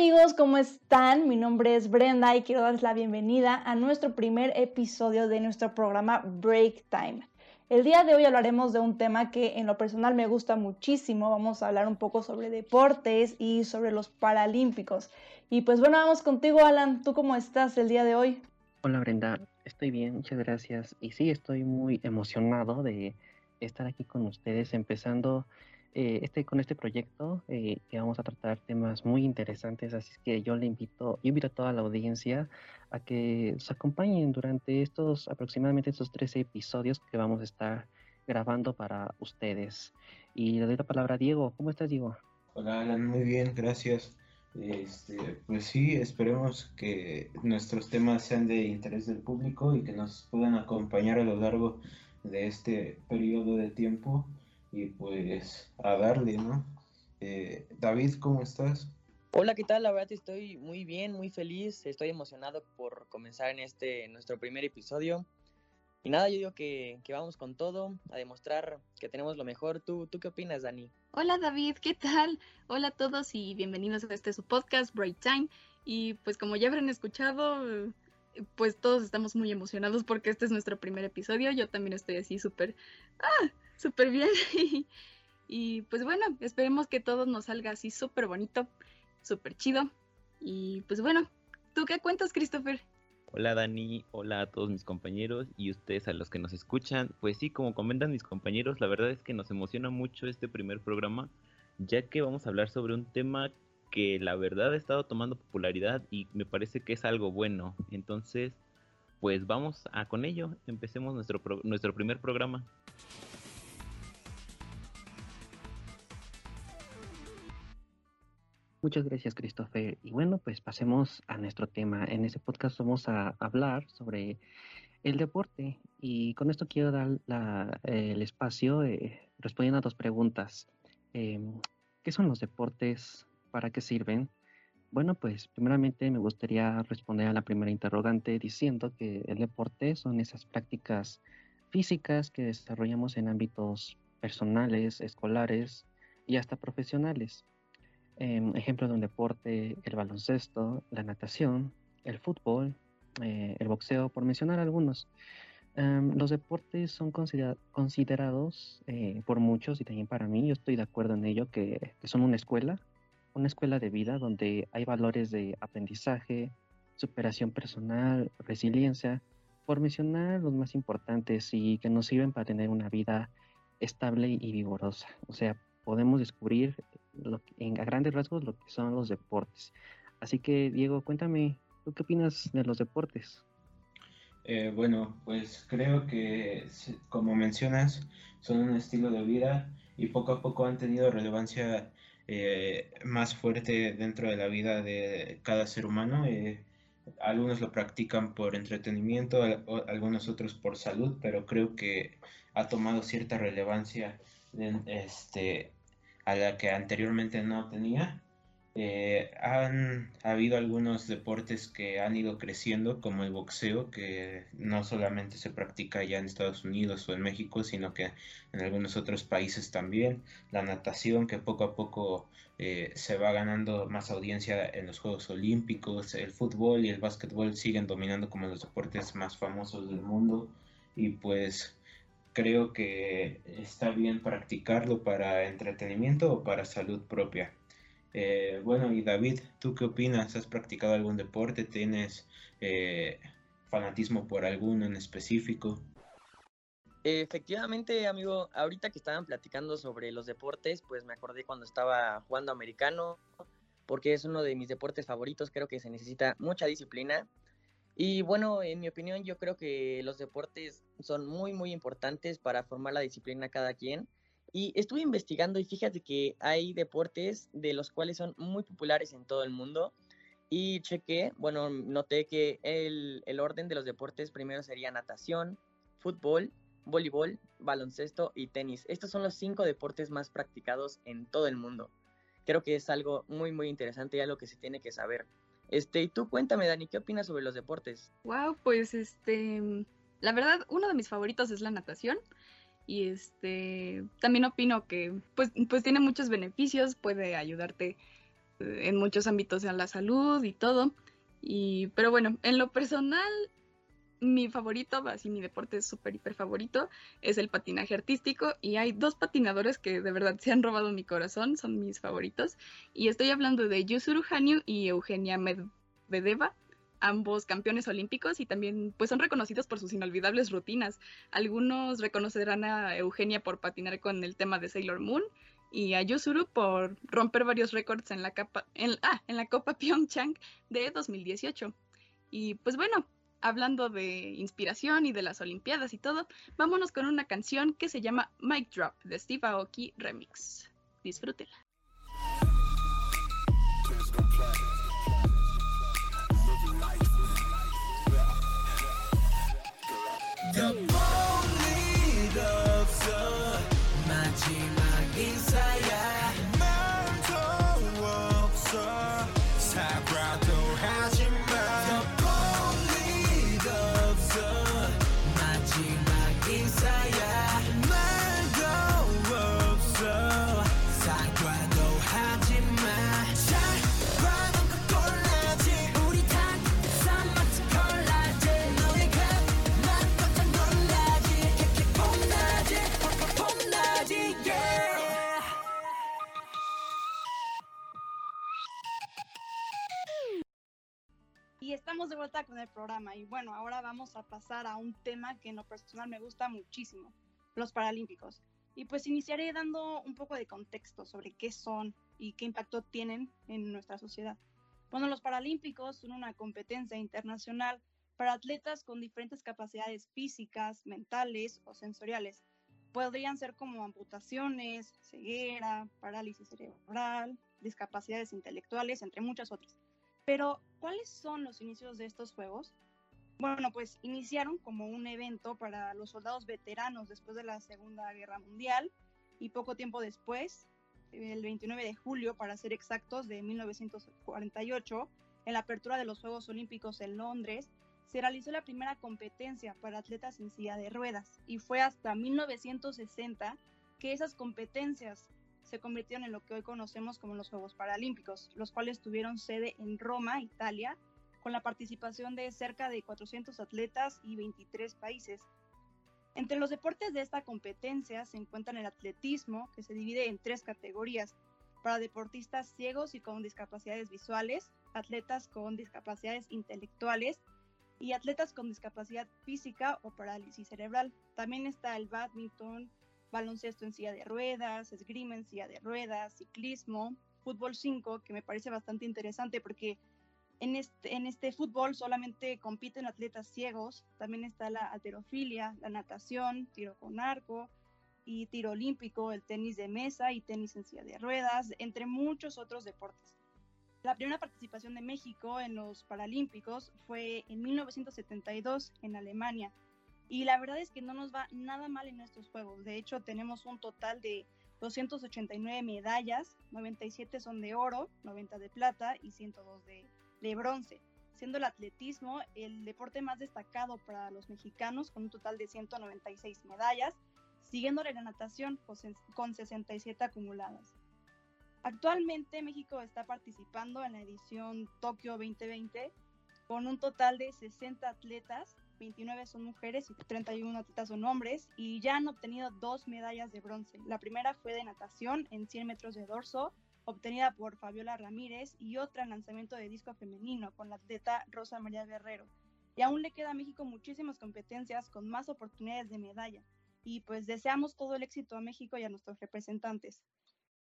amigos, ¿cómo están? Mi nombre es Brenda y quiero darles la bienvenida a nuestro primer episodio de nuestro programa Break Time. El día de hoy hablaremos de un tema que en lo personal me gusta muchísimo. Vamos a hablar un poco sobre deportes y sobre los Paralímpicos. Y pues bueno, vamos contigo, Alan. ¿Tú cómo estás el día de hoy? Hola, Brenda. Estoy bien, muchas gracias. Y sí, estoy muy emocionado de estar aquí con ustedes, empezando eh, este, con este proyecto eh, que vamos a tratar temas muy interesantes, así que yo le invito, yo invito a toda la audiencia a que nos acompañen durante estos aproximadamente estos 13 episodios que vamos a estar grabando para ustedes. Y le doy la palabra a Diego. ¿Cómo estás, Diego? Hola, Alan, muy bien, gracias. Este, pues sí, esperemos que nuestros temas sean de interés del público y que nos puedan acompañar a lo largo de este periodo de tiempo y pues a darle, ¿no? Eh, David, ¿cómo estás? Hola, ¿qué tal? La verdad estoy muy bien, muy feliz, estoy emocionado por comenzar en este nuestro primer episodio. Y nada, yo digo que, que, vamos con todo, a demostrar que tenemos lo mejor. ¿Tú, ¿Tú qué opinas, Dani? Hola, David, ¿qué tal? Hola a todos y bienvenidos a este su podcast, Break Time. Y pues como ya habrán escuchado, pues todos estamos muy emocionados porque este es nuestro primer episodio. Yo también estoy así súper... ¡Ah! Súper bien. y pues bueno, esperemos que todo nos salga así súper bonito, súper chido. Y pues bueno, ¿tú qué cuentas, Christopher? Hola Dani, hola a todos mis compañeros y ustedes a los que nos escuchan. Pues sí, como comentan mis compañeros, la verdad es que nos emociona mucho este primer programa, ya que vamos a hablar sobre un tema que la verdad ha estado tomando popularidad y me parece que es algo bueno. Entonces, pues vamos a con ello, empecemos nuestro, nuestro primer programa. Muchas gracias, Christopher. Y bueno, pues pasemos a nuestro tema. En este podcast vamos a hablar sobre el deporte y con esto quiero dar el espacio eh, respondiendo a dos preguntas. Em, ¿Qué son los deportes? ¿Para qué sirven? Bueno, pues primeramente me gustaría responder a la primera interrogante diciendo que el deporte son esas prácticas físicas que desarrollamos en ámbitos personales, escolares y hasta profesionales Em, ejemplo de un deporte, el baloncesto, la natación, el fútbol, eh, el boxeo, por mencionar algunos. Em, los deportes son considerados eh, por muchos y también para mí, yo estoy de acuerdo en ello, que, que, son una escuela, una escuela de vida donde hay valores de aprendizaje, superación personal, resiliencia, por mencionar los más importantes y que nos sirven para tener una vida estable y vigorosa. O sea, podemos descubrir en, a grandes rasgos lo que son los deportes. Así que, Diego, cuéntame, ¿tú qué opinas de los deportes? Eh, bueno, pues creo que, como mencionas, son un estilo de vida y poco a poco han tenido relevancia eh, más fuerte dentro de la vida de cada ser humano. Eh, algunos lo practican por entretenimiento, algunos otros por salud, pero creo que ha tomado cierta relevancia este, a la que anteriormente no tenía. Eh, han habido algunos deportes que han ido creciendo, como el boxeo, que no solamente se practica ya en Estados Unidos o en México, sino que en algunos otros países también. La natación, que poco a poco eh, se va ganando más audiencia en los Juegos Olímpicos. El fútbol y el básquetbol siguen dominando como los deportes más famosos del mundo. Y pues creo que está bien practicarlo para entretenimiento o para salud propia. Eh, bueno, y David, ¿tú qué opinas? ¿Has practicado algún deporte? ¿Tienes eh, fanatismo por alguno en específico? Efectivamente, amigo, ahorita que estaban platicando sobre los deportes, pues me acordé cuando estaba jugando americano, porque es uno de mis deportes favoritos, creo que se necesita mucha disciplina y bueno, en mi opinión, yo creo que los deportes son muy, muy importantes para formar la disciplina cada quien. Y estuve investigando y fíjate que hay deportes de los cuales son muy populares en todo el mundo. Y chequé, bueno, noté que el, el orden de los deportes primero sería natación, fútbol, voleibol, baloncesto y tenis. Estos son los cinco deportes más practicados en todo el mundo. Creo que es algo muy, muy interesante y algo que se tiene que saber. Este, y tú cuéntame, Dani, ¿qué opinas sobre los deportes? Wow, pues este, la verdad, uno de mis favoritos es la natación. Y este, también opino que pues, pues tiene muchos beneficios, puede ayudarte en muchos ámbitos de la salud y todo. Y, pero bueno, en lo personal, mi favorito, así mi deporte súper hiper favorito, es el patinaje artístico. Y hay dos patinadores que de verdad se han robado mi corazón, son mis favoritos. Y estoy hablando de Yusuru Hanyu y Eugenia Medvedeva ambos campeones olímpicos y también pues son reconocidos por sus inolvidables rutinas. Algunos reconocerán a Eugenia por patinar con el tema de Sailor Moon y a Yusuru por romper varios récords en ah, en la Copa Pyeongchang de 2018. Y pues bueno, hablando de inspiración y de las Olimpiadas y todo, vámonos con una canción que se llama Mic Drop de Steve Aoki Remix. Disfrútela. Estamos de vuelta con el programa y bueno, ahora vamos a pasar a un tema que en lo personal me gusta muchísimo, los Paralímpicos. Y pues iniciaré dando un poco de contexto sobre qué son y qué impacto tienen en nuestra sociedad. Bueno, los Paralímpicos son una competencia internacional para atletas con diferentes capacidades físicas, mentales o sensoriales. Podrían ser como amputaciones, ceguera, parálisis cerebral, discapacidades intelectuales, entre muchas otras. Pero, ¿cuáles son los inicios de estos Juegos? Bueno, pues iniciaron como un evento para los soldados veteranos después de la Segunda Guerra Mundial y poco tiempo después, el 29 de julio, para ser exactos, de 1948, en la apertura de los Juegos Olímpicos en Londres, se realizó la primera competencia para atletas en silla de ruedas y fue hasta 1960 que esas competencias se convirtieron en lo que hoy conocemos como los Juegos Paralímpicos, los cuales tuvieron sede en Roma, Italia, con la participación de cerca de 400 atletas y 23 países. Entre los deportes de esta competencia se encuentran el atletismo, que se divide en tres categorías, para deportistas ciegos y con discapacidades visuales, atletas con discapacidades intelectuales y atletas con discapacidad física o parálisis cerebral. También está el badminton, baloncesto en silla de ruedas, esgrima en silla de ruedas, ciclismo, fútbol 5, que me parece bastante interesante porque en este, en este fútbol solamente compiten atletas ciegos, también está la alterofilia, la natación, tiro con arco y tiro olímpico, el tenis de mesa y tenis en silla de ruedas, entre muchos otros deportes. La primera participación de México en los Paralímpicos fue en 1972 en Alemania y la verdad es que no nos va nada mal en estos juegos. De hecho, tenemos un total de 289 medallas, 97 son de oro, 90 de plata y 102 de, de bronce, siendo el atletismo el deporte más destacado para los mexicanos con un total de 196 medallas, siguiéndole la natación con 67 acumuladas. Actualmente México está participando en la edición Tokio 2020 con un total de 60 atletas 29 son mujeres y 31 atletas son hombres y ya han obtenido dos medallas de bronce. La primera fue de natación en 100 metros de dorso, obtenida por Fabiola Ramírez, y otra en lanzamiento de disco femenino con la atleta Rosa María Guerrero. Y aún le queda a México muchísimas competencias con más oportunidades de medalla. Y pues deseamos todo el éxito a México y a nuestros representantes.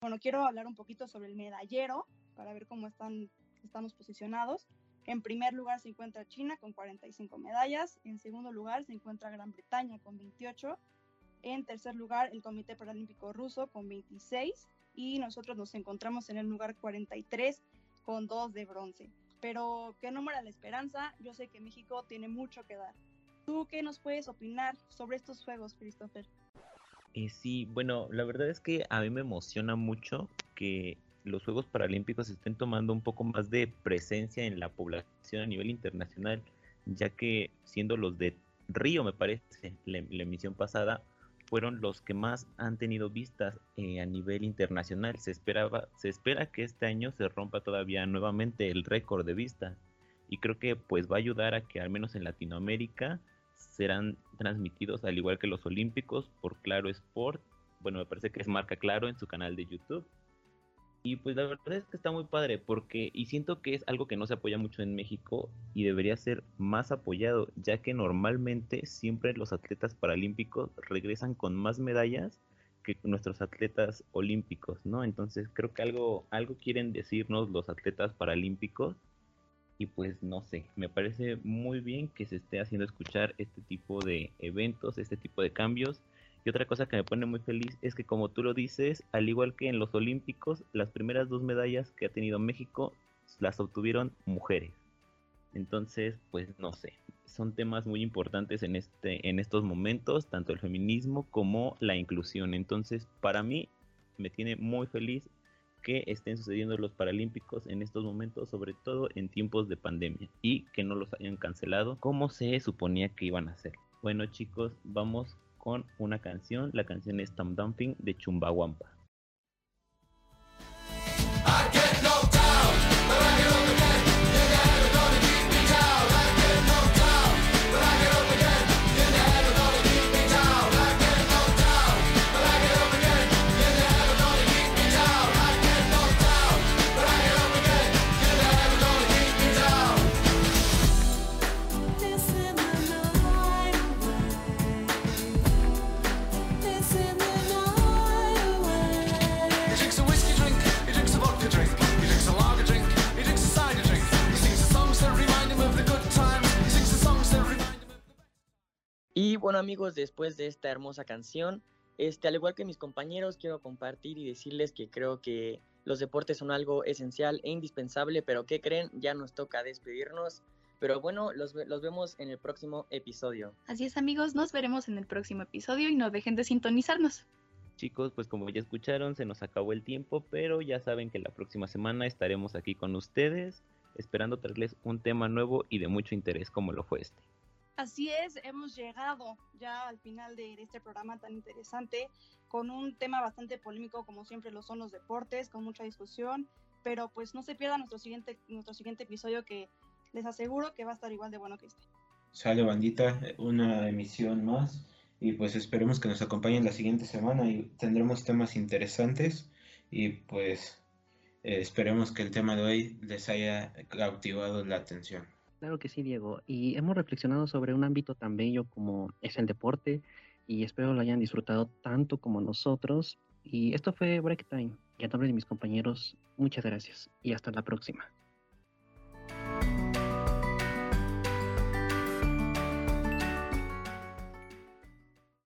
Bueno, quiero hablar un poquito sobre el medallero para ver cómo están, estamos posicionados. En primer lugar se encuentra China con 45 medallas, en segundo lugar se encuentra Gran Bretaña con 28, en tercer lugar el Comité Paralímpico Ruso con 26 y nosotros nos encontramos en el lugar 43 con 2 de bronce. Pero que no muera la esperanza, yo sé que México tiene mucho que dar. ¿Tú qué nos puedes opinar sobre estos Juegos, Christopher? Eh, sí, bueno, la verdad es que a mí me emociona mucho que los Juegos Paralímpicos estén tomando un poco más de presencia en la población a nivel internacional, ya que siendo los de Río, me parece, la, emisión pasada, fueron los que más han tenido vistas eh, a nivel internacional. Se, esperaba, se espera que este año se rompa todavía nuevamente el récord de vistas y creo que pues va a ayudar a que al menos en Latinoamérica serán transmitidos al igual que los olímpicos por Claro Sport. Bueno, me parece que es marca Claro en su canal de YouTube. Y pues la verdad es que está muy padre porque y siento que es algo que no se apoya mucho en México y debería ser más apoyado, ya que normalmente siempre los atletas paralímpicos regresan con más medallas que nuestros atletas olímpicos, ¿no? Entonces creo que algo algo quieren decirnos los atletas paralímpicos y pues no sé, me parece muy bien que se esté haciendo escuchar este tipo de eventos, este tipo de cambios y otra cosa que me pone muy feliz es que como tú lo dices, al igual que en los Olímpicos, las primeras dos medallas que ha tenido México las obtuvieron mujeres. Entonces, pues no sé, son temas muy importantes en este en estos momentos, tanto el feminismo como la inclusión. Entonces, para mí me tiene muy feliz que estén sucediendo los Paralímpicos en estos momentos, sobre todo en tiempos de pandemia, y que no los hayan cancelado como se suponía que iban a ser. Bueno chicos, vamos con una canción. La canción es Dumping de Chumbawampa. Amigos, después de esta hermosa canción, este, al igual que mis compañeros, quiero compartir y decirles que creo que los deportes son algo esencial e indispensable, pero ¿qué creen? Ya nos toca despedirnos. Pero bueno, los, los vemos en el próximo episodio. Así es amigos, nos veremos en el próximo episodio y no dejen de sintonizarnos. Chicos, pues como ya escucharon, se nos acabó el tiempo, pero ya saben que la próxima semana estaremos aquí con ustedes, esperando traerles un tema nuevo y de mucho interés como lo fue este. Así es, hemos llegado ya al final de, este programa tan interesante, con un tema bastante polémico como siempre lo son los deportes, con mucha discusión, pero pues no se pierda nuestro siguiente, nuestro siguiente episodio que les aseguro que va a estar igual de bueno que este. Sale bandita, una emisión más y pues esperemos que nos acompañen la siguiente semana y tendremos temas interesantes y pues eh, esperemos que el tema de hoy les haya cautivado la atención. Claro que sí, Diego. Y hemos reflexionado sobre un ámbito tan bello como es el deporte y espero lo hayan disfrutado tanto como nosotros. Y esto fue Break Time. Y a nombre de mis compañeros, muchas gracias y hasta la próxima.